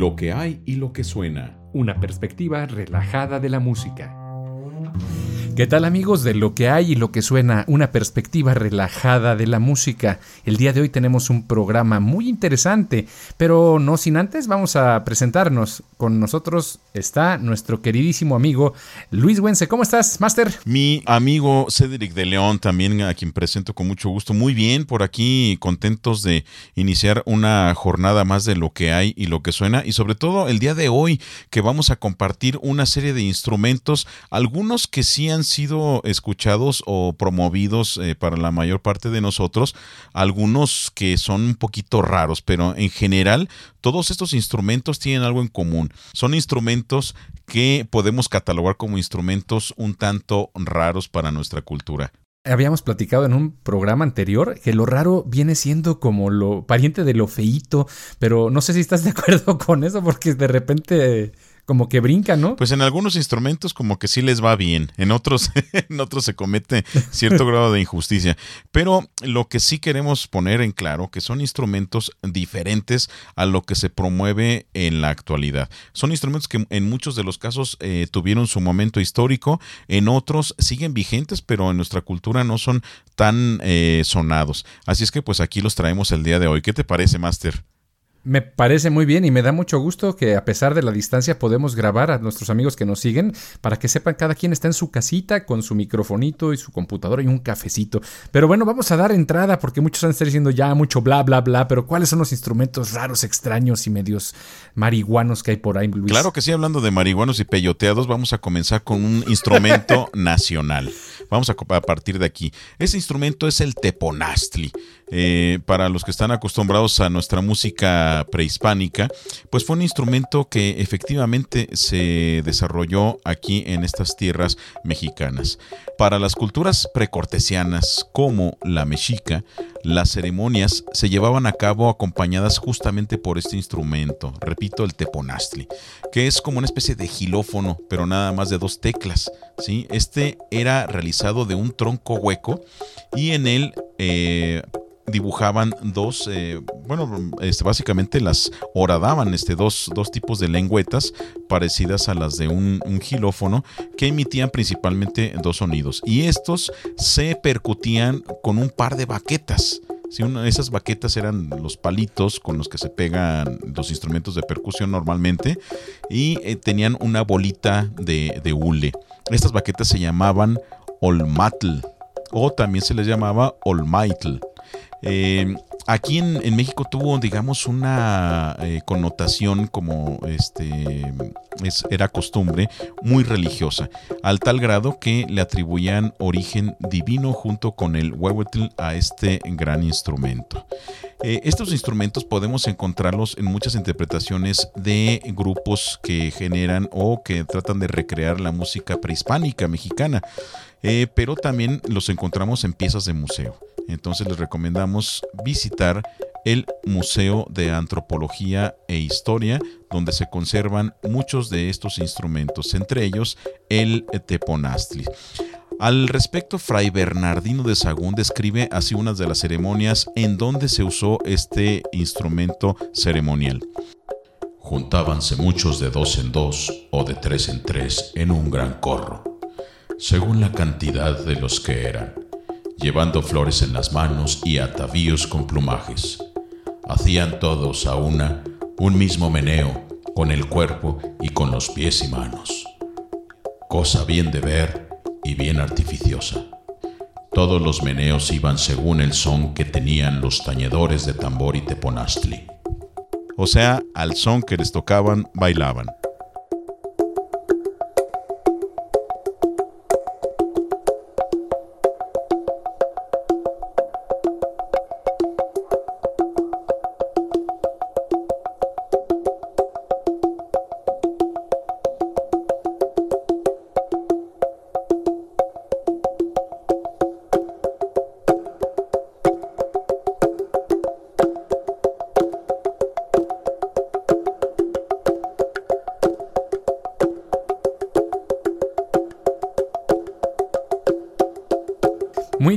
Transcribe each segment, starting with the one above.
Lo que hay y lo que suena. Una perspectiva relajada de la música. ¿Qué tal amigos de lo que hay y lo que suena? Una perspectiva relajada de la música. El día de hoy tenemos un programa muy interesante, pero no sin antes vamos a presentarnos. Con nosotros está nuestro queridísimo amigo Luis Güense. ¿Cómo estás, Master? Mi amigo Cedric de León, también a quien presento con mucho gusto. Muy bien, por aquí contentos de iniciar una jornada más de lo que hay y lo que suena. Y sobre todo el día de hoy que vamos a compartir una serie de instrumentos, algunos que sí han sido escuchados o promovidos eh, para la mayor parte de nosotros, algunos que son un poquito raros, pero en general todos estos instrumentos tienen algo en común. Son instrumentos que podemos catalogar como instrumentos un tanto raros para nuestra cultura. Habíamos platicado en un programa anterior que lo raro viene siendo como lo pariente de lo feíto, pero no sé si estás de acuerdo con eso porque de repente como que brinca, ¿no? Pues en algunos instrumentos como que sí les va bien, en otros, en otros se comete cierto grado de injusticia. Pero lo que sí queremos poner en claro que son instrumentos diferentes a lo que se promueve en la actualidad. Son instrumentos que en muchos de los casos eh, tuvieron su momento histórico, en otros siguen vigentes, pero en nuestra cultura no son tan eh, sonados. Así es que pues aquí los traemos el día de hoy. ¿Qué te parece, Master? Me parece muy bien y me da mucho gusto que a pesar de la distancia podemos grabar a nuestros amigos que nos siguen para que sepan cada quien está en su casita con su microfonito y su computadora y un cafecito. Pero bueno, vamos a dar entrada porque muchos han estado diciendo ya mucho bla bla bla, pero ¿cuáles son los instrumentos raros, extraños y medios marihuanos que hay por ahí, Luis? Claro que sí, hablando de marihuanos y peyoteados, vamos a comenzar con un instrumento nacional. Vamos a, a partir de aquí. Ese instrumento es el teponastli. Eh, para los que están acostumbrados a nuestra música prehispánica, pues fue un instrumento que efectivamente se desarrolló aquí en estas tierras mexicanas. Para las culturas precortesianas como la mexica, las ceremonias se llevaban a cabo acompañadas justamente por este instrumento, repito, el teponastli, que es como una especie de gilófono, pero nada más de dos teclas. ¿sí? Este era realizado de un tronco hueco y en él eh, dibujaban dos, eh, bueno, este, básicamente las horadaban este, dos, dos, tipos de lengüetas parecidas a las de un, gilófono que emitían principalmente dos sonidos. Y estos se percutían con un par de baquetas. Si una, esas baquetas eran los palitos con los que se pegan los instrumentos de percusión normalmente y eh, tenían una bolita de, de hule. Estas baquetas se llamaban olmatl o también se les llamaba olmaitl. Eh, aquí en, México tuvo, digamos, una eh, connotación como este era costumbre muy religiosa, al tal grado que le atribuían origen divino junto con el huehuetl a este gran instrumento. Eh, estos instrumentos podemos encontrarlos en muchas interpretaciones de grupos que generan o que tratan de recrear la música prehispánica mexicana, pero también los encontramos en piezas de museo. Entonces les recomendamos visitar el Museo de Antropología e Historia, donde se conservan muchos de estos instrumentos, entre ellos el teponastli. Al respecto, Fray Bernardino de Sagún describe así unas de las ceremonias en donde se usó este instrumento ceremonial. Juntábanse muchos de dos en dos o de tres en tres en un gran corro, según la cantidad de los que eran llevando flores en las manos y atavíos con plumajes. Hacían todos a una un mismo meneo con el cuerpo y con los pies y manos. Cosa bien de ver y bien artificiosa. Todos los meneos iban según el son que tenían los tañedores de tambor y teponastli. O sea, al son que les tocaban, bailaban.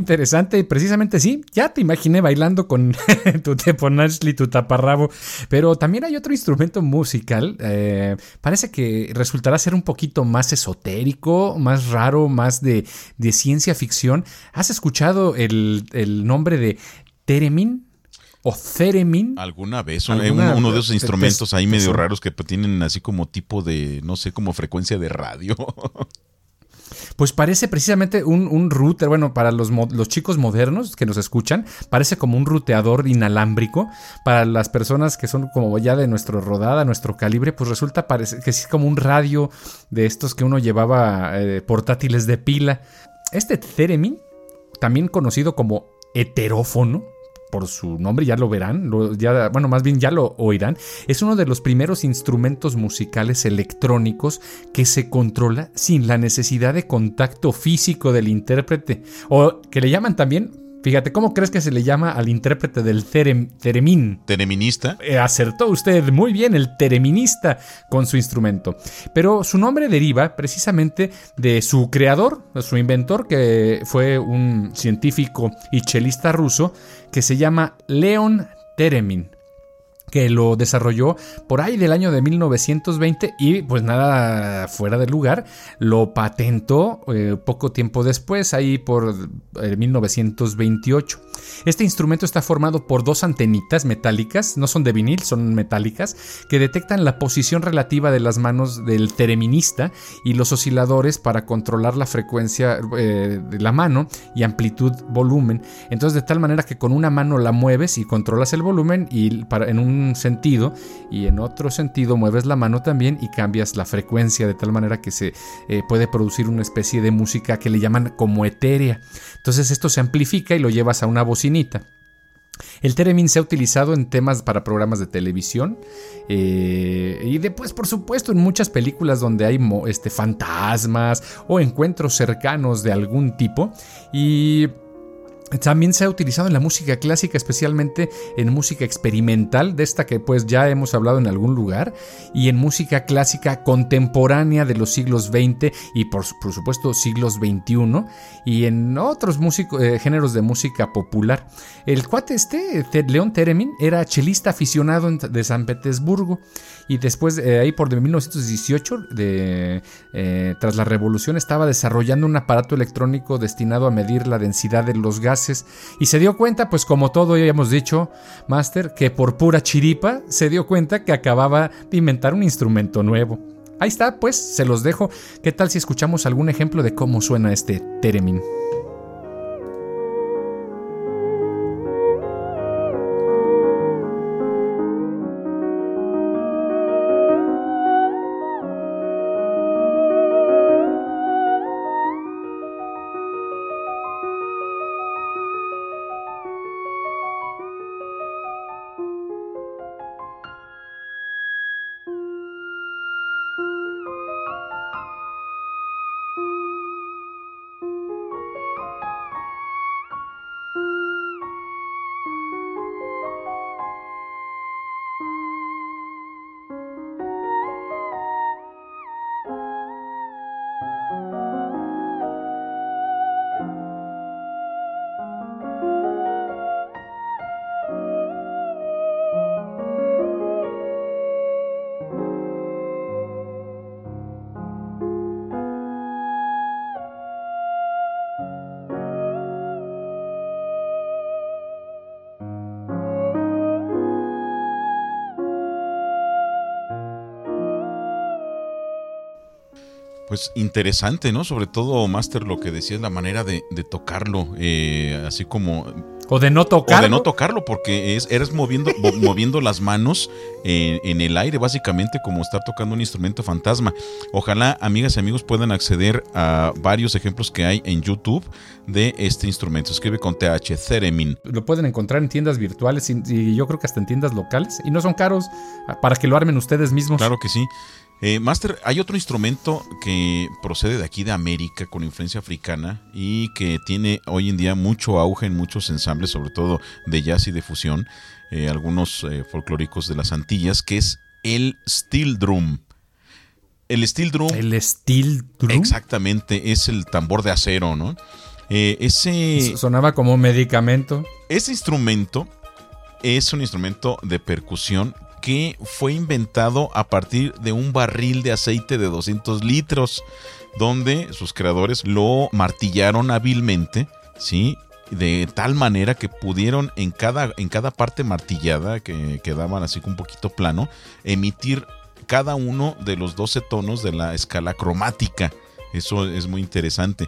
Interesante y precisamente sí, ya te imaginé bailando con tu teponachli, tu taparrabo, pero también hay otro instrumento musical, eh, parece que resultará ser un poquito más esotérico, más raro, más de, ciencia ficción. ¿Has escuchado el, el nombre de Teremin? o Theremin. Alguna vez, uno de esos instrumentos ahí medio raros que tienen así como tipo de, no sé, como frecuencia de radio. Pues parece precisamente un, router, bueno, para los, los, chicos modernos que nos escuchan, parece como un ruteador inalámbrico. Para las personas que son como ya de nuestro rodada, nuestro calibre, pues resulta parece que es como un radio de estos que uno llevaba eh, portátiles de pila. Este Theremin, también conocido como heterófono, por su nombre, ya lo verán, bueno, más bien ya lo oirán, es uno de los primeros instrumentos musicales electrónicos que se controla sin la necesidad de contacto físico del intérprete, o que le llaman también Fíjate, ¿cómo crees que se le llama al intérprete del teremín? ¿Tereminista? Eh, acertó usted muy bien, el tereminista con su instrumento. Pero su nombre deriva precisamente de su creador, su inventor, que fue un científico y chelista ruso, que se llama Leon Teremin que lo desarrolló por ahí del año de 1920 y pues nada fuera de lugar, lo patentó eh, poco tiempo después, ahí por 1928. Eh, este instrumento está formado por dos antenitas metálicas, no son de vinil, son metálicas, que detectan la posición relativa de las manos del tereminista y los osciladores para controlar la frecuencia eh, de la mano y amplitud volumen. Entonces de tal manera que con una mano la mueves y controlas el volumen y para, en un sentido y en otro sentido mueves la mano también y cambias la frecuencia de tal manera que se eh, puede producir una especie de música que le llaman como etérea. Entonces esto se amplifica y lo llevas a una bocinita. El Teremin se ha utilizado en temas para programas de televisión eh, y después, por supuesto, en muchas películas donde hay este, fantasmas o encuentros cercanos de algún tipo. Y también se ha utilizado en la música clásica, especialmente en música experimental, de esta que pues ya hemos hablado en algún lugar, y en música clásica contemporánea de los siglos XX y por, supuesto siglos XXI, y en otros eh, géneros de música popular. El cuate este, León Teremin, era chelista aficionado de San Petersburgo y después eh, ahí por 1918, de, eh, tras la revolución, estaba desarrollando un aparato electrónico destinado a medir la densidad de los gases y se dio cuenta, pues como todo ya hemos dicho, Master, que por pura chiripa se dio cuenta que acababa de inventar un instrumento nuevo. Ahí está, pues se los dejo. ¿Qué tal si escuchamos algún ejemplo de cómo suena este Teremin? Pues interesante, ¿no? Sobre todo, Master, lo que decías, la manera de, tocarlo, eh, así como... O de no tocarlo. O de no tocarlo, porque es, eres moviendo, moviendo las manos en, el aire, básicamente como estar tocando un instrumento fantasma. Ojalá, amigas y amigos, puedan acceder a varios ejemplos que hay en YouTube de este instrumento. Escribe con TH, Theremin. Lo pueden encontrar en tiendas virtuales y yo creo que hasta en tiendas locales. Y no son caros para que lo armen ustedes mismos. Claro que sí. Eh, Master, hay otro instrumento que procede de aquí de América con influencia africana y que tiene hoy en día mucho auge en muchos ensambles, sobre todo de jazz y de fusión, eh, algunos eh, folclóricos de las Antillas, que es el steel drum. El steel drum. El steel drum. Exactamente, es el tambor de acero, ¿no? Eh, ese... Sonaba como medicamento. Ese instrumento es un instrumento de percusión que fue inventado a partir de un barril de aceite de 200 litros, donde sus creadores lo martillaron hábilmente, ¿sí? de tal manera que pudieron en cada, en cada parte martillada, que quedaban así un poquito plano, emitir cada uno de los 12 tonos de la escala cromática. Eso es muy interesante.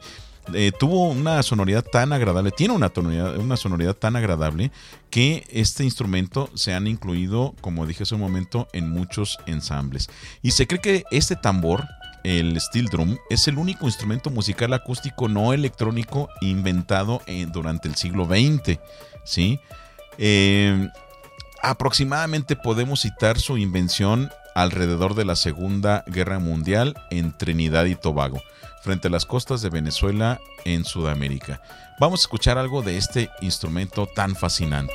Eh, tuvo una sonoridad tan agradable, tiene una, una sonoridad tan agradable que este instrumento se han incluido, como dije hace un momento, en muchos ensambles. Y se cree que este tambor, el steel drum, es el único instrumento musical acústico no electrónico inventado durante el siglo XX. ¿sí? Eh, aproximadamente podemos citar su invención alrededor de la Segunda Guerra Mundial en Trinidad y Tobago frente a las costas de Venezuela en Sudamérica. Vamos a escuchar algo de este instrumento tan fascinante.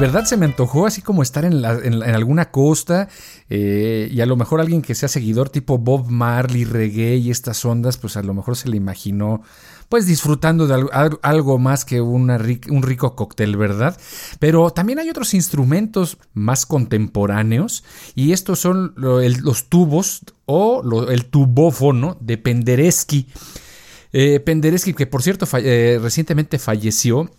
Verdad se me antojó así como estar en, alguna costa eh, y a lo mejor alguien que sea seguidor tipo Bob Marley, reggae y estas ondas, pues a lo mejor se le imaginó pues disfrutando de algo, más que un rico cóctel, ¿verdad? Pero también hay otros instrumentos más contemporáneos y estos son los tubos o el tubófono de Penderecki. Eh, que por cierto eh, recientemente falleció,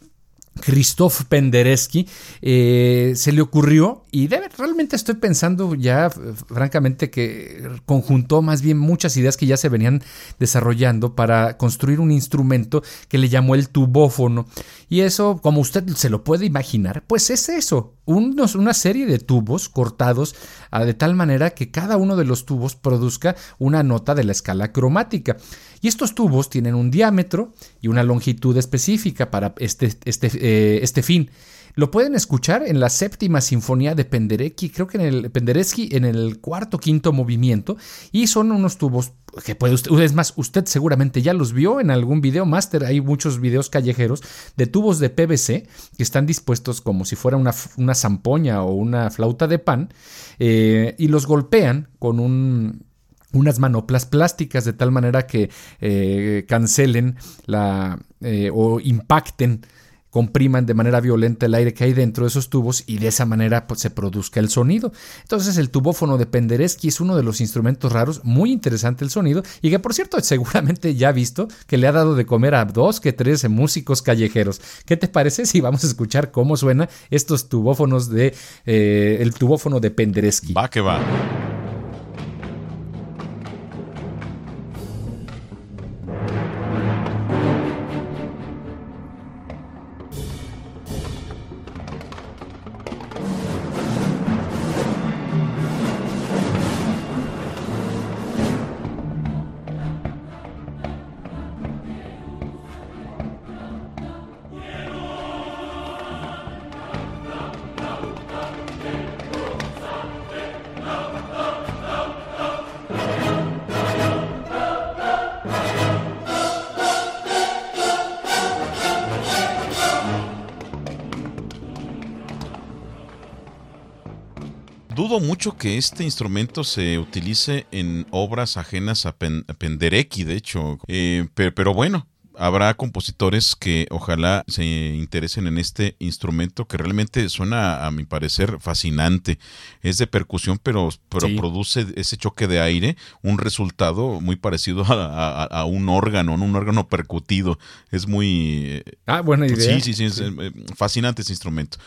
Christoph Penderecki, eh, se le ocurrió, y realmente estoy pensando ya, francamente, que conjuntó más bien muchas ideas que ya se venían desarrollando para construir un instrumento que le llamó el tubófono. Y eso, como usted se lo puede imaginar, pues es eso, una serie de tubos cortados ah, de tal manera que cada uno de los tubos produzca una nota de la escala cromática. Y estos tubos tienen un diámetro y una longitud específica para este, este, eh, este fin. Lo pueden escuchar en la séptima sinfonía de Penderecki, creo que en el Penderecki en el cuarto quinto movimiento y son unos tubos que puede usted, es más, usted seguramente ya los vio en algún video máster, hay muchos videos callejeros de tubos de PVC que están dispuestos como si fuera una, una zampoña o una flauta de pan eh, y los golpean con un unas manoplas plásticas de tal manera que eh, cancelen la eh, o impacten compriman de manera violenta el aire que hay dentro de esos tubos y de esa manera pues, se produzca el sonido. Entonces el tubófono de Penderecki es uno de los instrumentos raros, muy interesante el sonido y que por cierto seguramente ya ha visto que le ha dado de comer a dos que tres músicos callejeros. ¿Qué te parece si vamos a escuchar cómo suena estos tubófonos de eh, el tubófono de Penderecki? Va que va. Mucho que este instrumento se utilice en obras ajenas a, Penderecki, de hecho. Eh, pero, bueno, habrá compositores que ojalá se interesen en este instrumento que realmente suena, a mi parecer, fascinante. Es de percusión, pero, pero produce ese choque de aire, un resultado muy parecido a, un órgano, un órgano percutido. Es muy... Eh, ah, buena idea. Sí, sí, sí, es, eh, fascinante ese instrumento.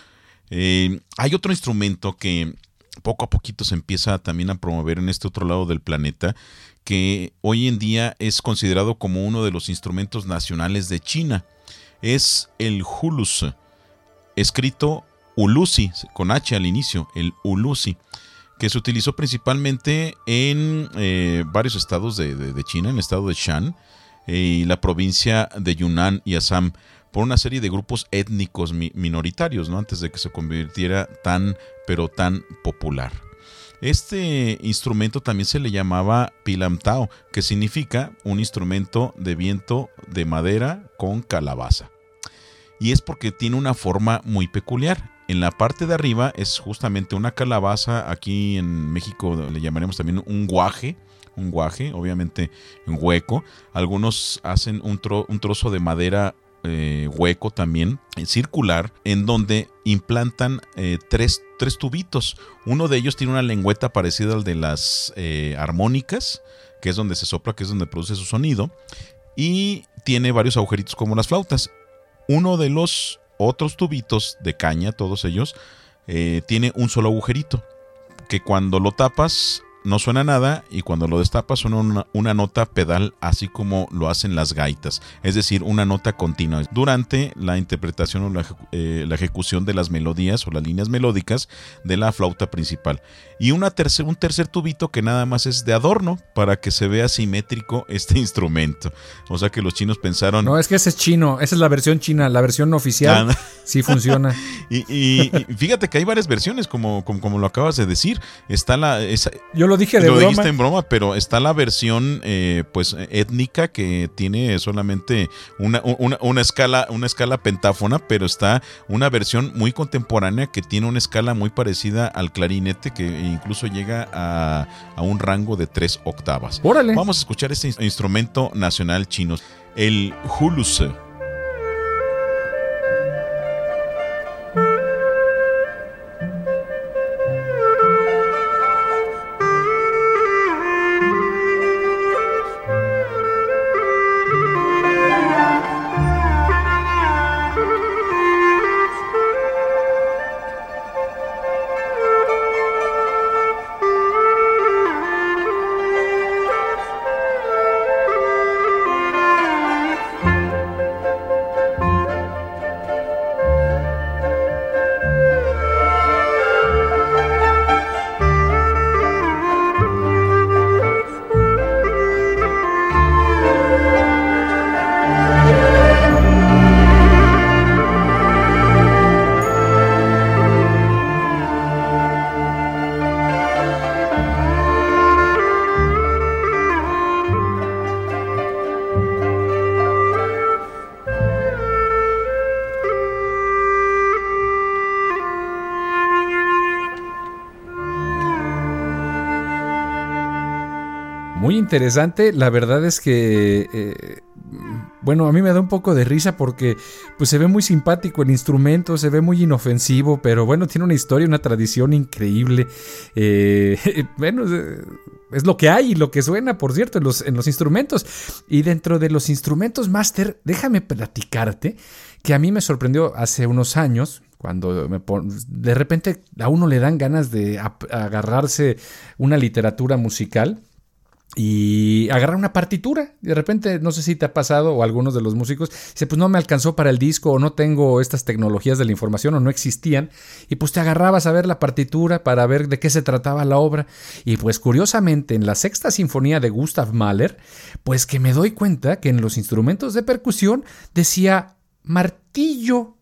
hay otro instrumento que poco a poquito se empieza también a promover en este otro lado del planeta, que hoy en día es considerado como uno de los instrumentos nacionales de China. Es el hulus, escrito ulusi, con H al inicio, el ulusi. que se utilizó principalmente en eh, varios estados de, China, en el estado de Shan eh, y la provincia de Yunnan y Assam, por una serie de grupos étnicos minoritarios, ¿no? antes de que se convirtiera tan, pero tan popular. Este instrumento también se le llamaba pilamtao, que significa un instrumento de viento de madera con calabaza. Y es porque tiene una forma muy peculiar. En la parte de arriba es justamente una calabaza, aquí en México le llamaremos también un guaje, un guaje, obviamente un hueco. Algunos hacen un, un trozo de madera eh, hueco también, eh, circular, en donde implantan eh, tres, tres, tubitos. Uno de ellos tiene una lengüeta parecida al de las armónicas, que es donde se sopla, que es donde produce su sonido, y tiene varios agujeritos como las flautas. Uno de los otros tubitos de caña, todos ellos, tiene un solo agujerito, que cuando lo tapas no suena nada y cuando lo destapas suena una, nota pedal así como lo hacen las gaitas, es decir, una nota continua durante la interpretación o la, eh, ejecución de las melodías o las líneas melódicas de la flauta principal. Y una tercer, un tercer tubito que nada más es de adorno para que se vea simétrico este instrumento. O sea que los chinos pensaron... No, es que ese es chino, esa es la versión china, la versión oficial ah, sí funciona. y, fíjate que hay varias versiones, como, como, lo acabas de decir. Está la... Esa, Yo lo lo dije de lo dijiste en broma, pero está la versión eh, pues étnica que tiene solamente una, una, escala, una escala pentáfona, pero está una versión muy contemporánea que tiene una escala muy parecida al clarinete que incluso llega a, a un rango de tres octavas. Órale. Vamos a escuchar este instrumento nacional chino, el huluse. Interesante. La verdad es que, eh, bueno, a mí me da un poco de risa porque pues se ve muy simpático el instrumento, se ve muy inofensivo, pero bueno, tiene una historia, una tradición increíble. Eh, bueno, es lo que hay y lo que suena, por cierto, en los, en los instrumentos. Y dentro de los instrumentos master, déjame platicarte que a mí me sorprendió hace unos años, cuando me de repente a uno le dan ganas de agarrarse una literatura musical y agarrar una partitura. De repente, no sé si te ha pasado o algunos de los músicos, dice, pues no me alcanzó para el disco o no tengo estas tecnologías de la información o no existían. Y pues te agarrabas a ver la partitura para ver de qué se trataba la obra. Y pues curiosamente, en la sexta sinfonía de Gustav Mahler, pues que me doy cuenta que en los instrumentos de percusión decía martillo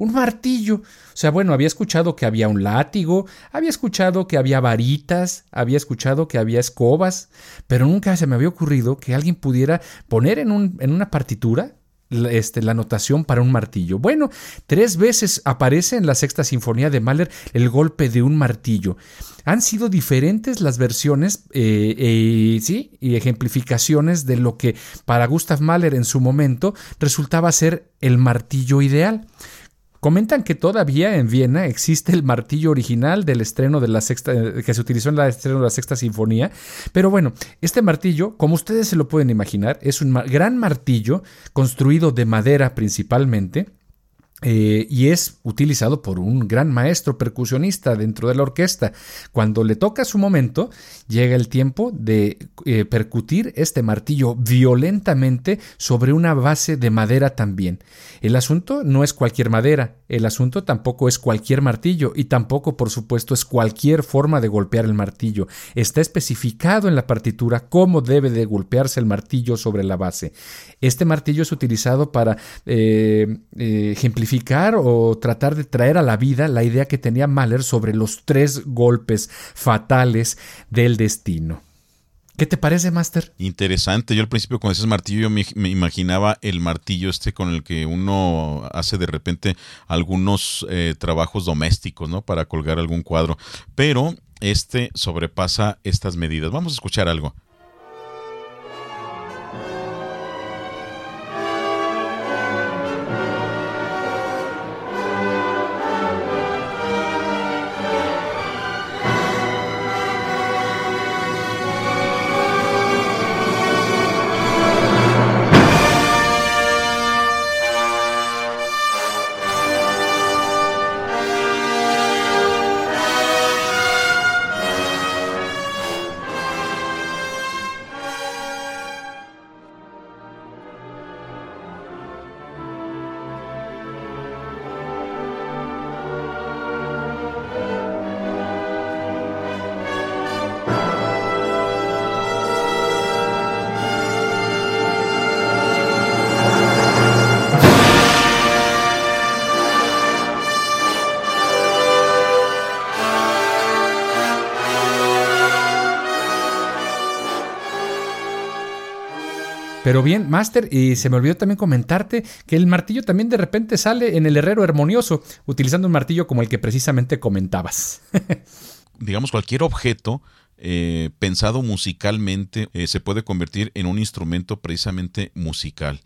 un martillo. O sea, bueno, había escuchado que había un látigo, había escuchado que había varitas, había escuchado que había escobas, pero nunca se me había ocurrido que alguien pudiera poner en, un, en una partitura este, la notación para un martillo. Bueno, tres veces aparece en la sexta sinfonía de Mahler el golpe de un martillo. Han sido diferentes las versiones eh, eh, ¿sí? y ejemplificaciones de lo que para Gustav Mahler en su momento resultaba ser el martillo ideal. Comentan que todavía en Viena existe el martillo original del estreno de la sexta, que se utilizó en el estreno de la sexta sinfonía. Pero bueno, este martillo, como ustedes se lo pueden imaginar, es un gran martillo construido de madera principalmente eh, y es utilizado por un gran maestro percusionista dentro de la orquesta. Cuando le toca su momento, llega el tiempo de eh, percutir este martillo violentamente sobre una base de madera también. El asunto no es cualquier madera, el asunto tampoco es cualquier martillo y tampoco, por supuesto, es cualquier forma de golpear el martillo. Está especificado en la partitura cómo debe de golpearse el martillo sobre la base. Este martillo es utilizado para eh, ejemplificar o tratar de traer a la vida la idea que tenía Mahler sobre los tres golpes fatales del destino. ¿Qué te parece, Master? Interesante. Yo al principio con ese martillo yo me, imaginaba el martillo este con el que uno hace de repente algunos eh, trabajos domésticos, ¿no? Para colgar algún cuadro. Pero este sobrepasa estas medidas. Vamos a escuchar algo. Pero bien, Master, y se me olvidó también comentarte que el martillo también de repente sale en el herrero armonioso, utilizando un martillo como el que precisamente comentabas. Digamos, cualquier objeto eh, pensado musicalmente eh, se puede convertir en un instrumento precisamente musical.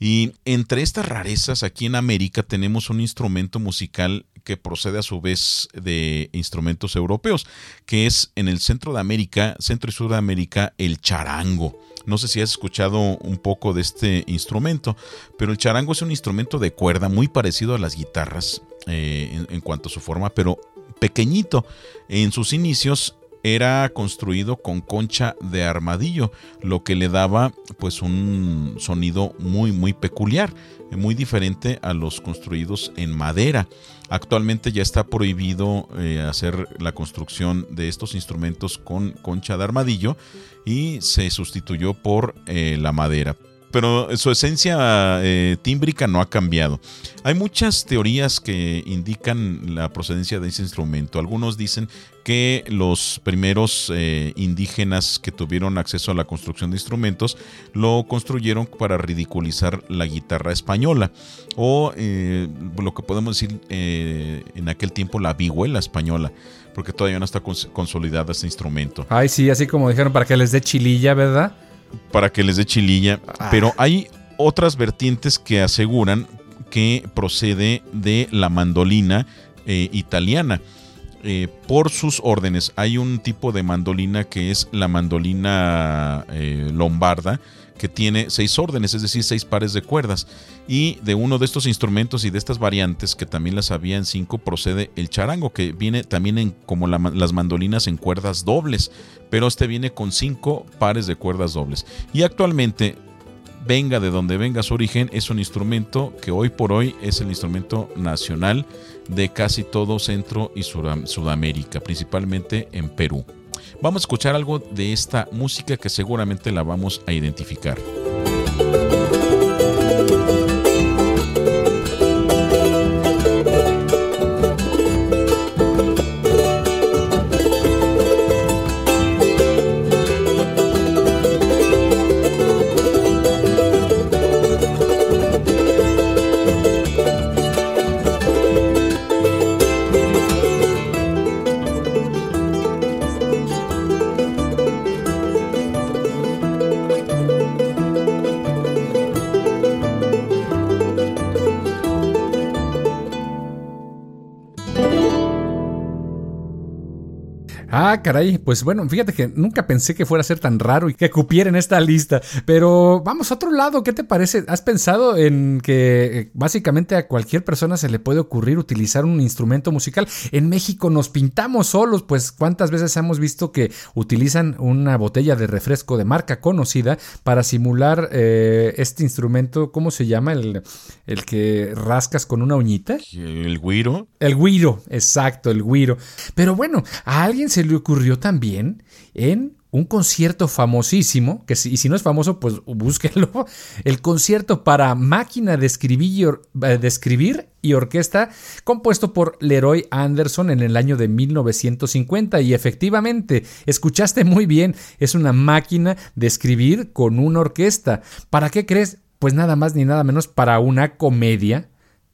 Y entre estas rarezas, aquí en América tenemos un instrumento musical que procede a su vez de instrumentos europeos, que es en el centro de América, centro y sur de América, el charango. No sé si has escuchado un poco de este instrumento, pero el charango es un instrumento de cuerda muy parecido a las guitarras eh, en, cuanto a su forma, pero pequeñito. En sus inicios era construido con concha de armadillo, lo que le daba pues un sonido muy muy peculiar, muy diferente a los construidos en madera. Actualmente ya está prohibido eh, hacer la construcción de estos instrumentos con concha de armadillo y se sustituyó por eh, la madera pero su esencia eh, tímbrica no ha cambiado. Hay muchas teorías que indican la procedencia de ese instrumento. Algunos dicen que los primeros eh, indígenas que tuvieron acceso a la construcción de instrumentos lo construyeron para ridiculizar la guitarra española o eh, lo que podemos decir en aquel tiempo la vihuela española porque todavía no está consolidada este instrumento. Ay, sí, así como dijeron para que les dé chililla, ¿verdad? para que les dé chililla. Ah. Pero hay otras vertientes que aseguran que procede de la mandolina eh, italiana. Eh, por sus órdenes, hay un tipo de mandolina que es la mandolina eh, lombarda, que tiene seis órdenes, es decir, seis pares de cuerdas. Y de uno de estos instrumentos y de estas variantes, que también las había en cinco, procede el charango, que viene también en, como las mandolinas en cuerdas dobles, pero este viene con cinco pares de cuerdas dobles. Y actualmente, venga de donde venga su origen, es un instrumento que hoy por hoy es el instrumento nacional de casi todo Centro y Sudamérica, principalmente en Perú. Vamos a escuchar algo de esta música que seguramente la vamos a identificar. Caray, pues bueno, fíjate que nunca pensé que fuera a ser tan raro y que cupiera en esta lista. Pero vamos a otro lado, ¿qué te parece? ¿Has pensado en que eh, básicamente a cualquier persona se le puede ocurrir utilizar un instrumento musical? En México nos pintamos solos, pues cuántas veces hemos visto que utilizan una botella de refresco de marca conocida para simular eh, este instrumento, ¿cómo se llama? El, el que rascas con una uñita. El guiro. El guiro, exacto, el guiro. Pero bueno, a alguien se le ocurrió también en un concierto famosísimo, que si, y si no es famoso, pues búsquenlo, el concierto para máquina de escribir, eh, de escribir y orquesta, compuesto por Leroy Anderson en el año de 1950. Y efectivamente, escuchaste muy bien, es una máquina de escribir con una orquesta. ¿Para qué crees? Pues nada más ni nada menos para una comedia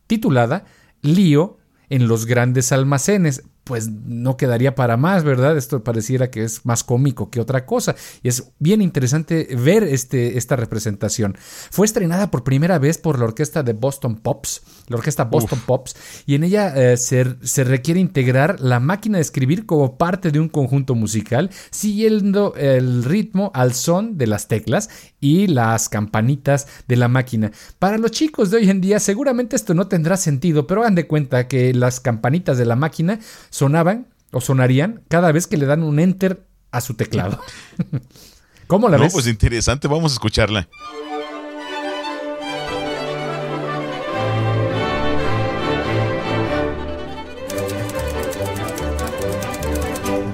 titulada Lío en los grandes almacenes pues no quedaría para más, ¿verdad? Esto pareciera que es más cómico que otra cosa. Y es bien interesante ver este, esta representación. Fue estrenada por primera vez por la orquesta de Boston Pops, la orquesta Boston Pops, y en ella eh, se, se, requiere integrar la máquina de escribir como parte de un conjunto musical, siguiendo el ritmo al son de las teclas y las campanitas de la máquina. Para los chicos de hoy en día seguramente esto no tendrá sentido, pero hagan de cuenta que las campanitas de la máquina sonaban o sonarían cada vez que le dan un enter a su teclado. ¿Cómo la no, ves? Pues interesante, vamos a escucharla.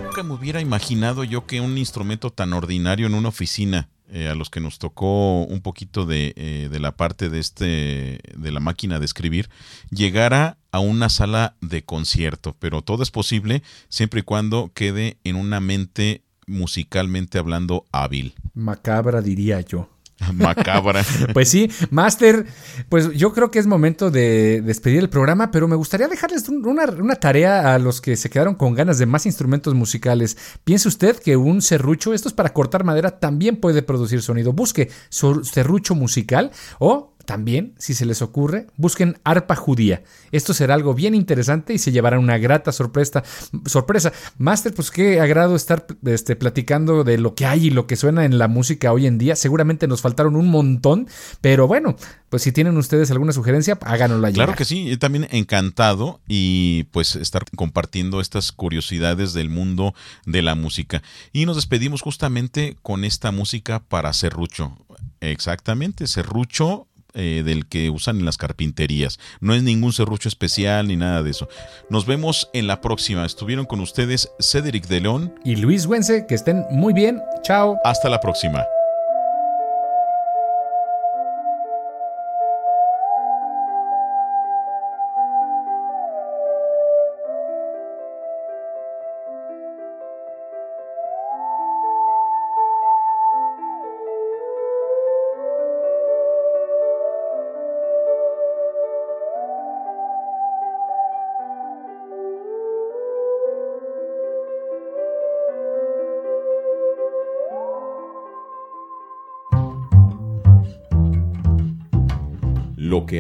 Nunca me hubiera imaginado yo que un instrumento tan ordinario en una oficina eh, a los que nos tocó un poquito de, eh, de, la parte de este de la máquina de escribir llegara a una sala de concierto. Pero todo es posible siempre y cuando quede en una mente musicalmente hablando hábil. Macabra diría yo Macabra. pues sí, Master, pues yo creo que es momento de despedir el programa, pero me gustaría dejarles una, tarea a los que se quedaron con ganas de más instrumentos musicales. Piense usted que un serrucho, esto es para cortar madera, también puede producir sonido. Busque serrucho musical o también, si se les ocurre, busquen arpa judía. Esto será algo bien interesante y se llevará una grata sorpresa. sorpresa. Master, pues qué agrado estar este, platicando de lo que hay y lo que suena en la música hoy en día. Seguramente nos faltaron un montón, pero bueno, pues si tienen ustedes alguna sugerencia, háganosla. Claro que sí, también encantado y pues estar compartiendo estas curiosidades del mundo de la música. Y nos despedimos justamente con esta música para serrucho. Exactamente, serrucho eh, del que usan en las carpinterías. No es ningún serrucho especial ni nada de eso. Nos vemos en la próxima. Estuvieron con ustedes Cedric de León y Luis Güense. Que estén muy bien. Chao. Hasta la próxima.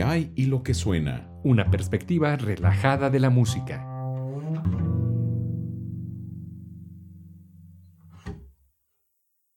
Hay y lo que suena. Una perspectiva relajada de la música.